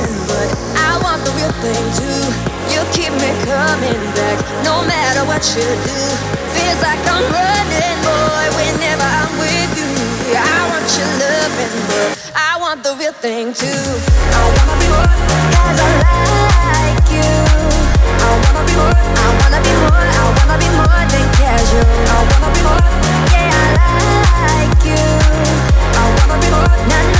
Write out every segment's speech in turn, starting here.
pretend, but I want the real thing too. You keep me coming back, no matter what you do. Feels like I'm running, boy, whenever I'm with you. I want your loving, but I want the real thing too. I wanna be more, cause I like you. I wanna be more, I wanna be more, I wanna be more than casual. I wanna be more, yeah, I like you. I wanna be more, nah, nah.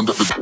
sound of the.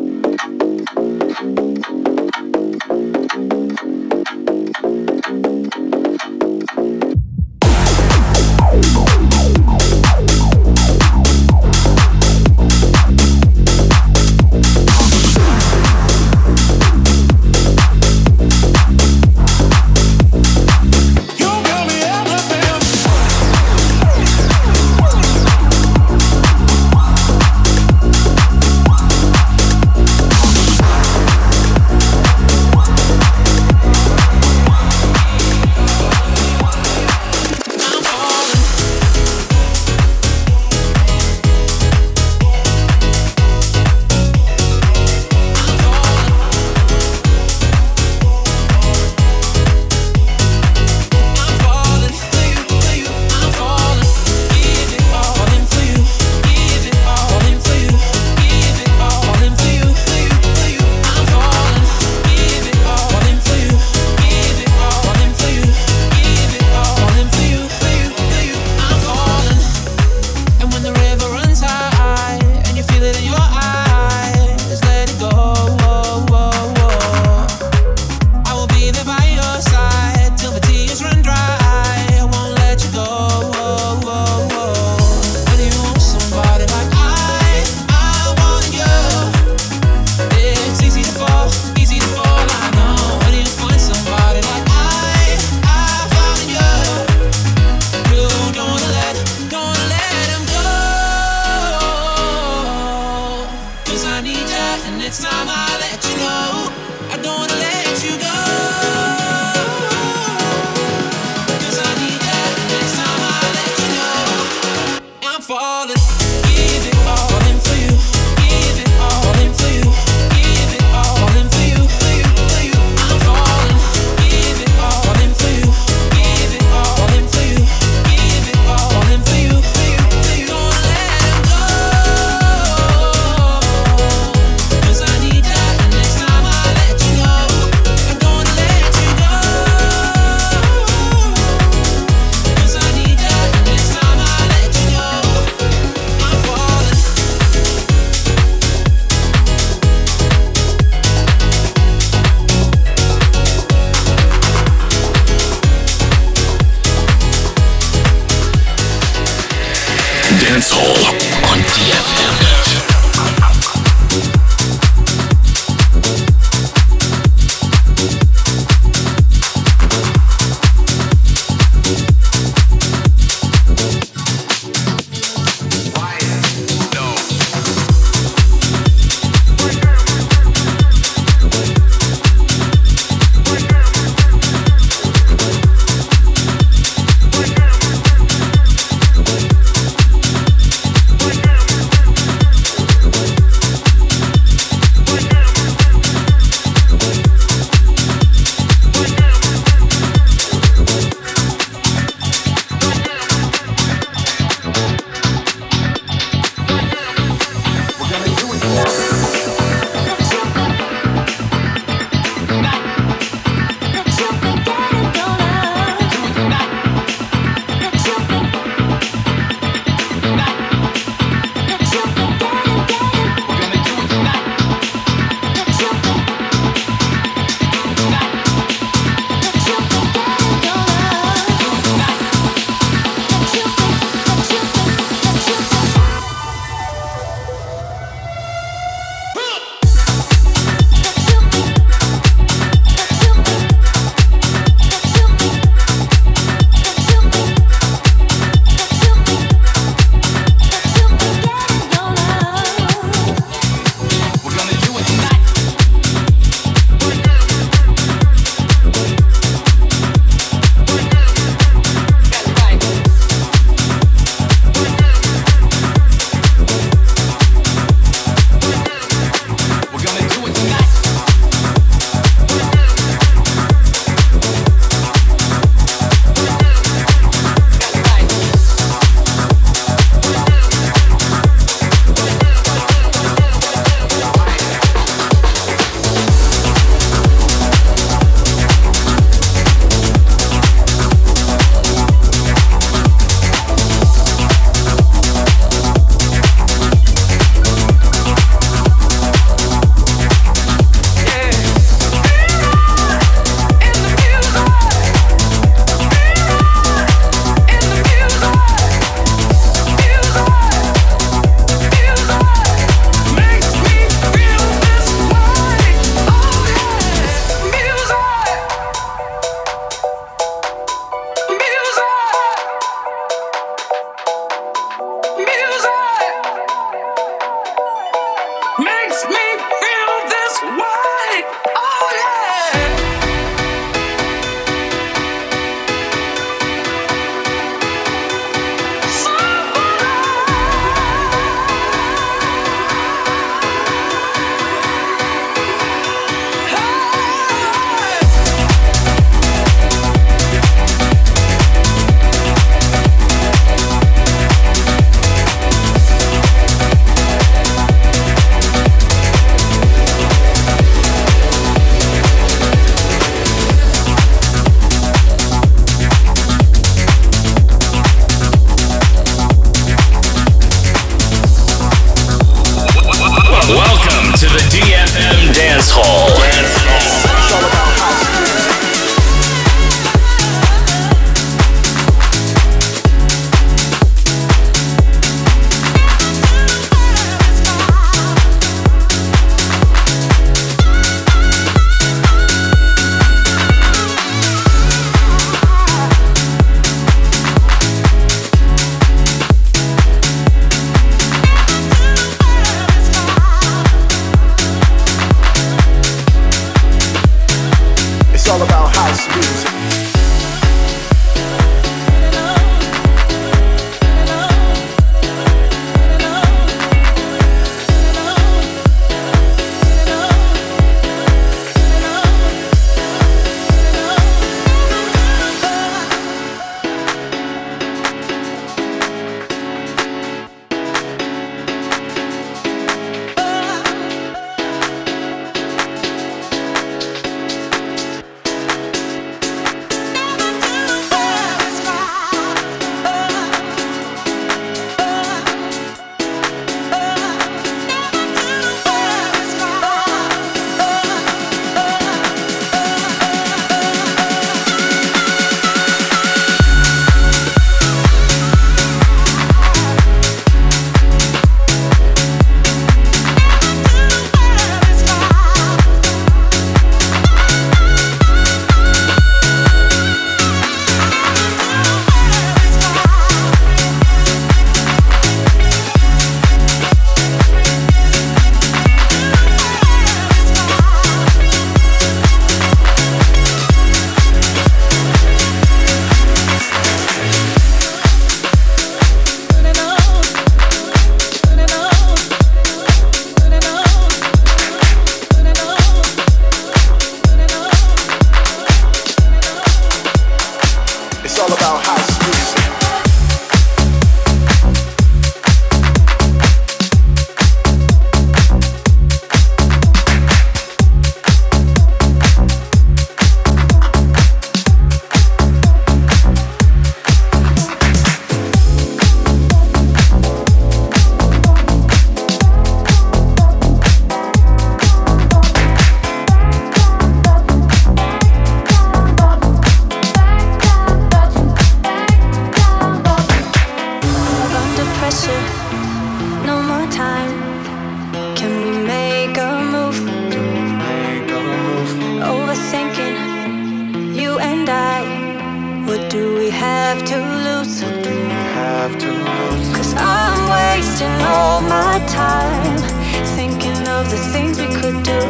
of the things we could do.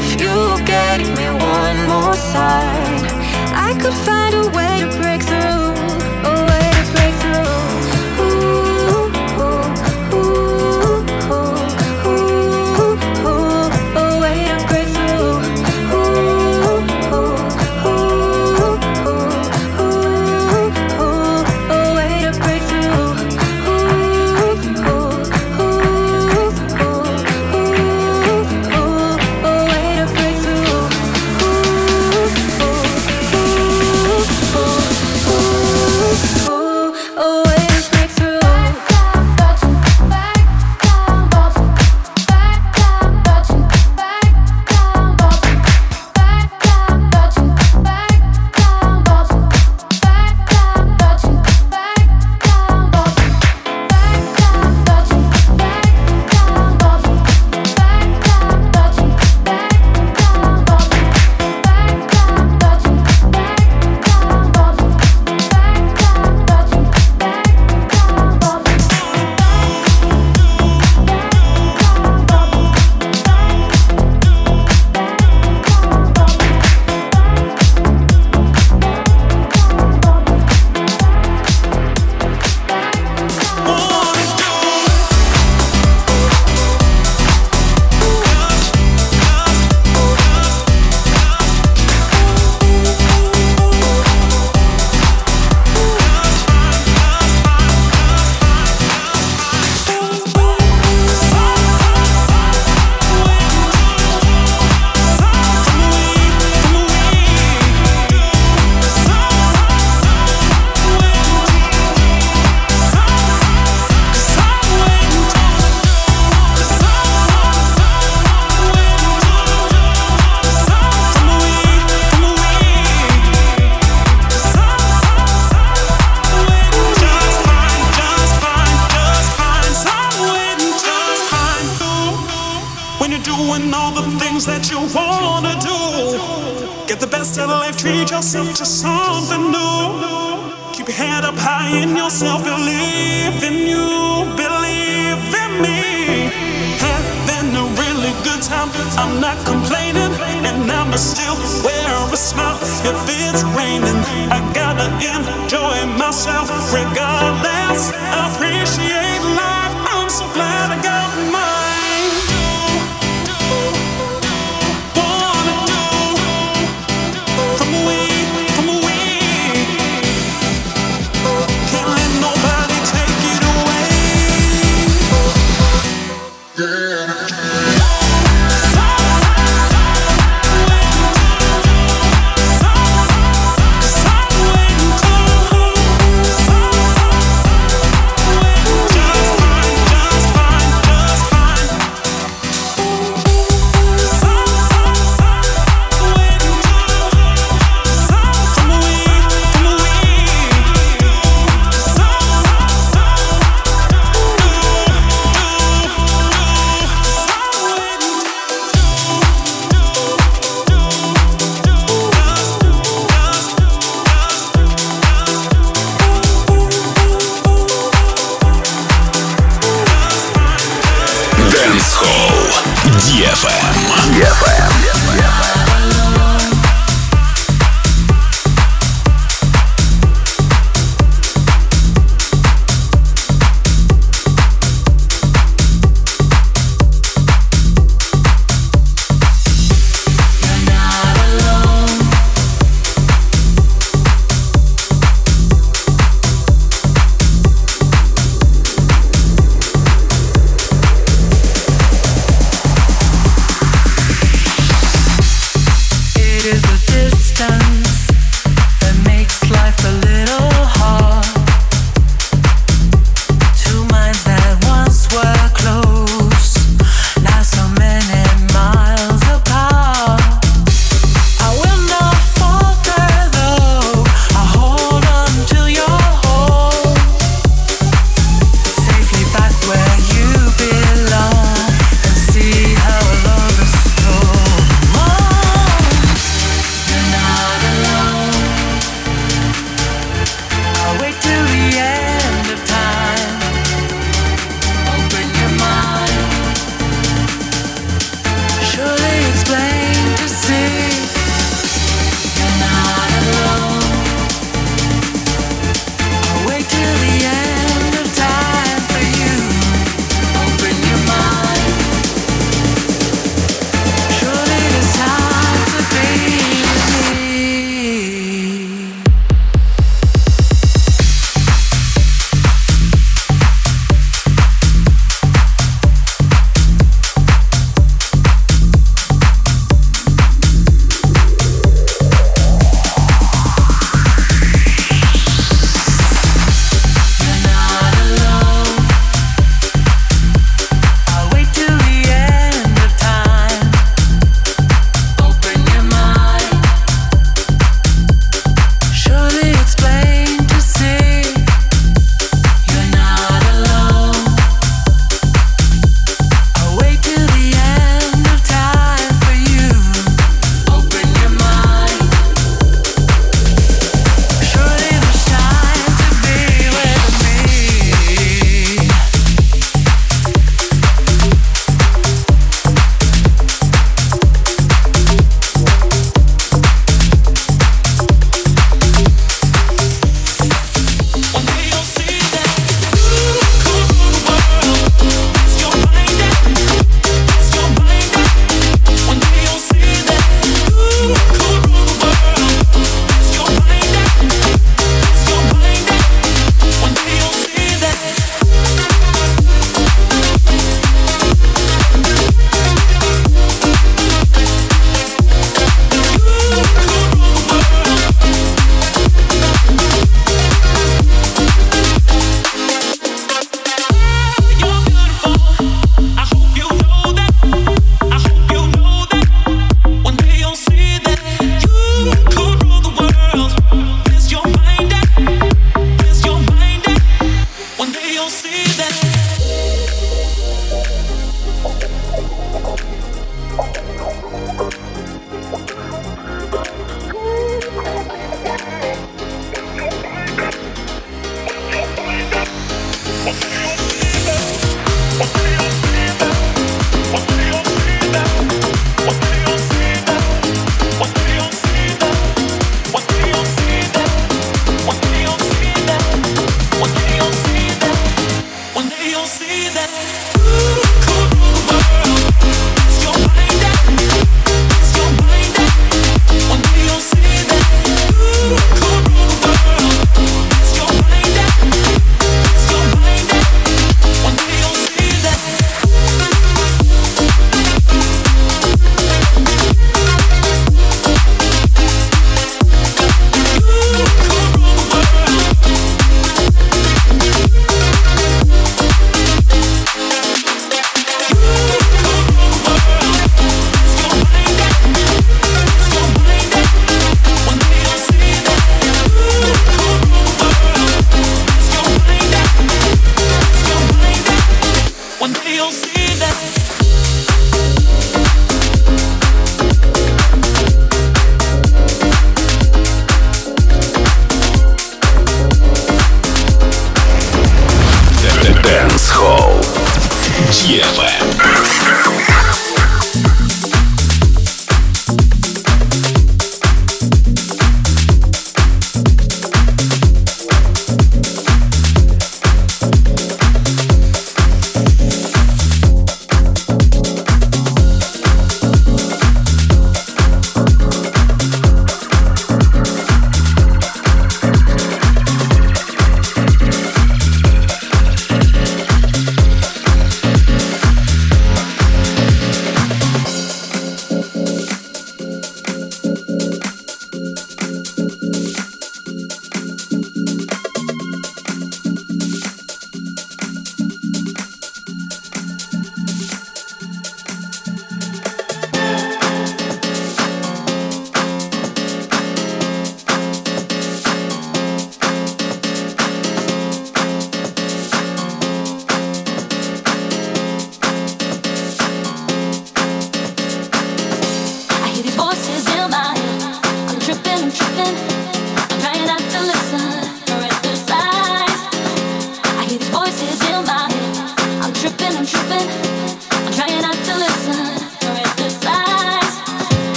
If you gave me one more sign, I could find a way to break. Dance Hall. DFM. DFM.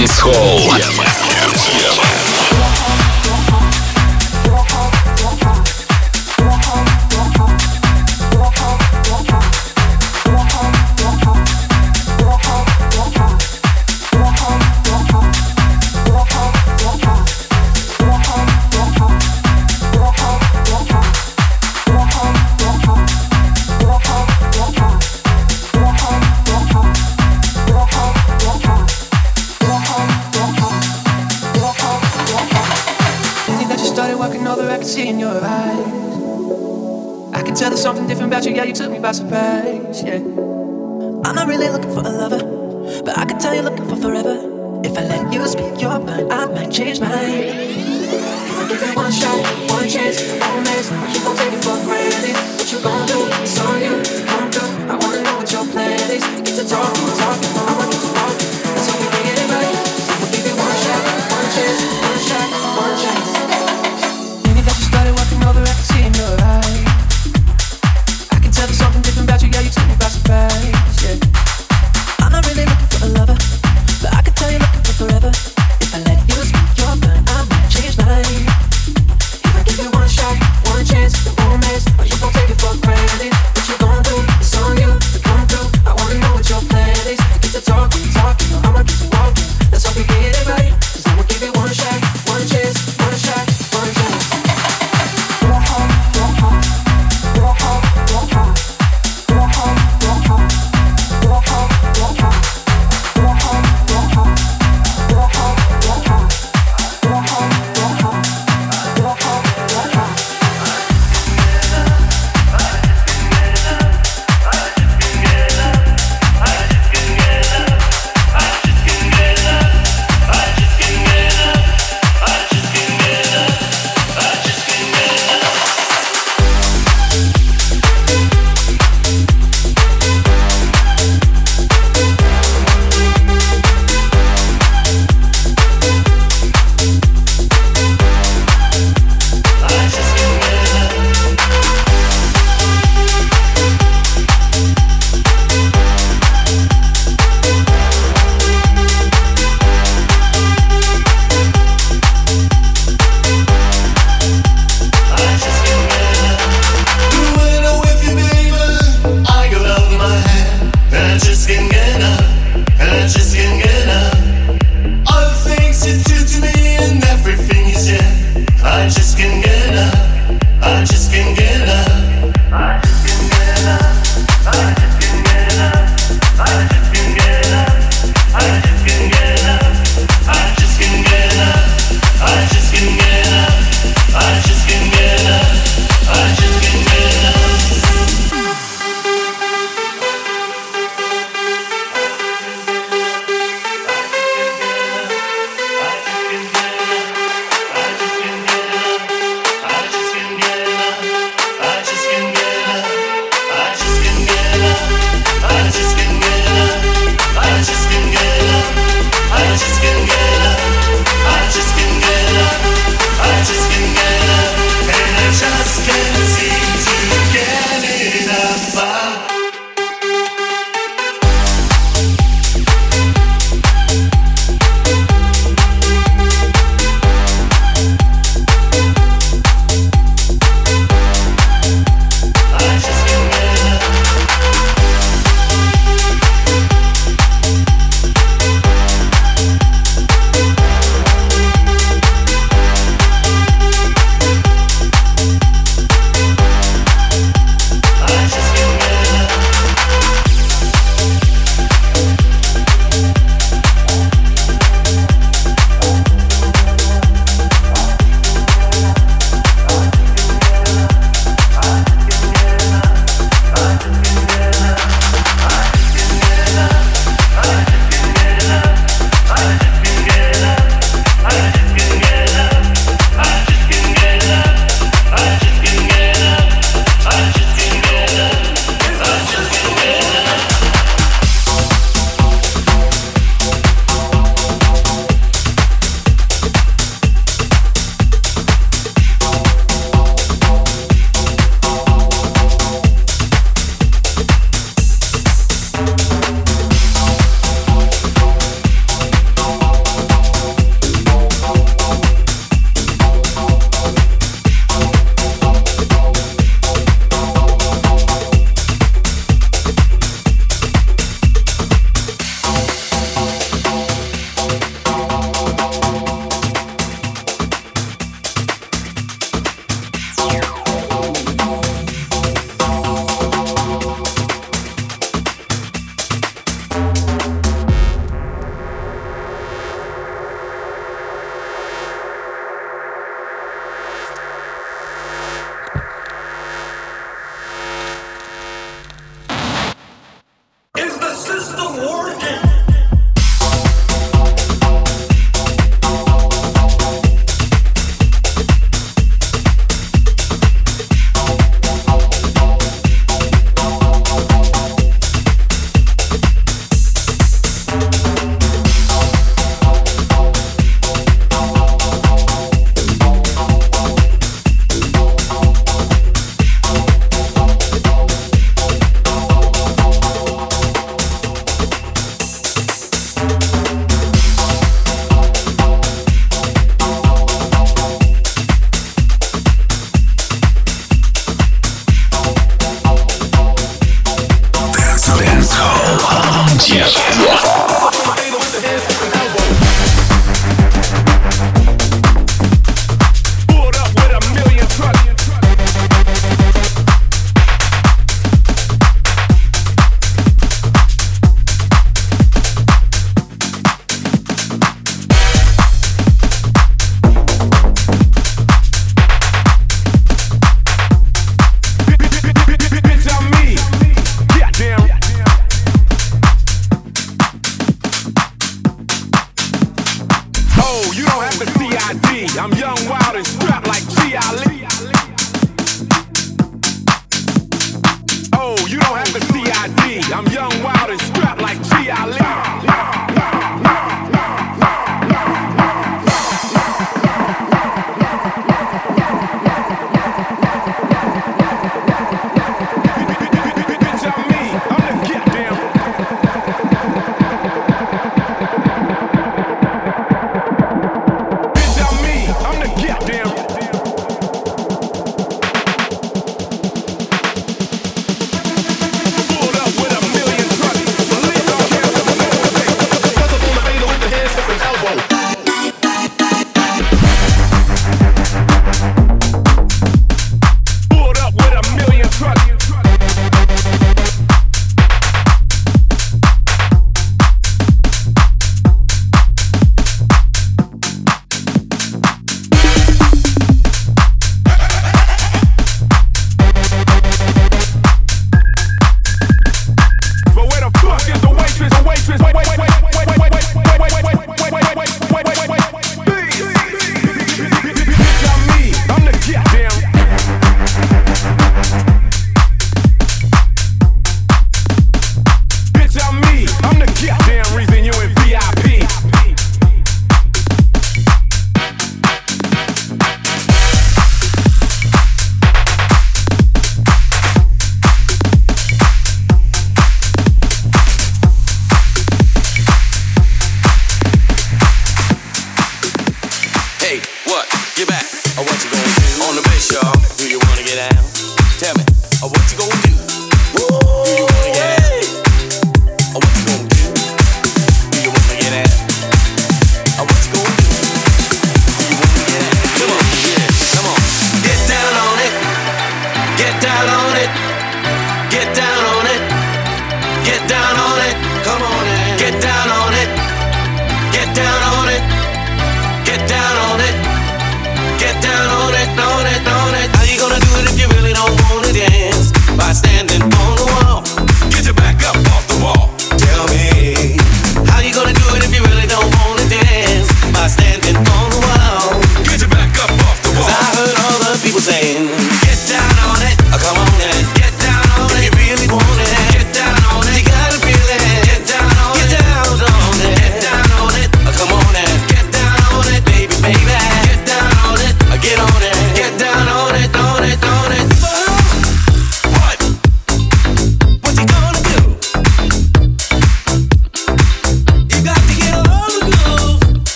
Dance Hall.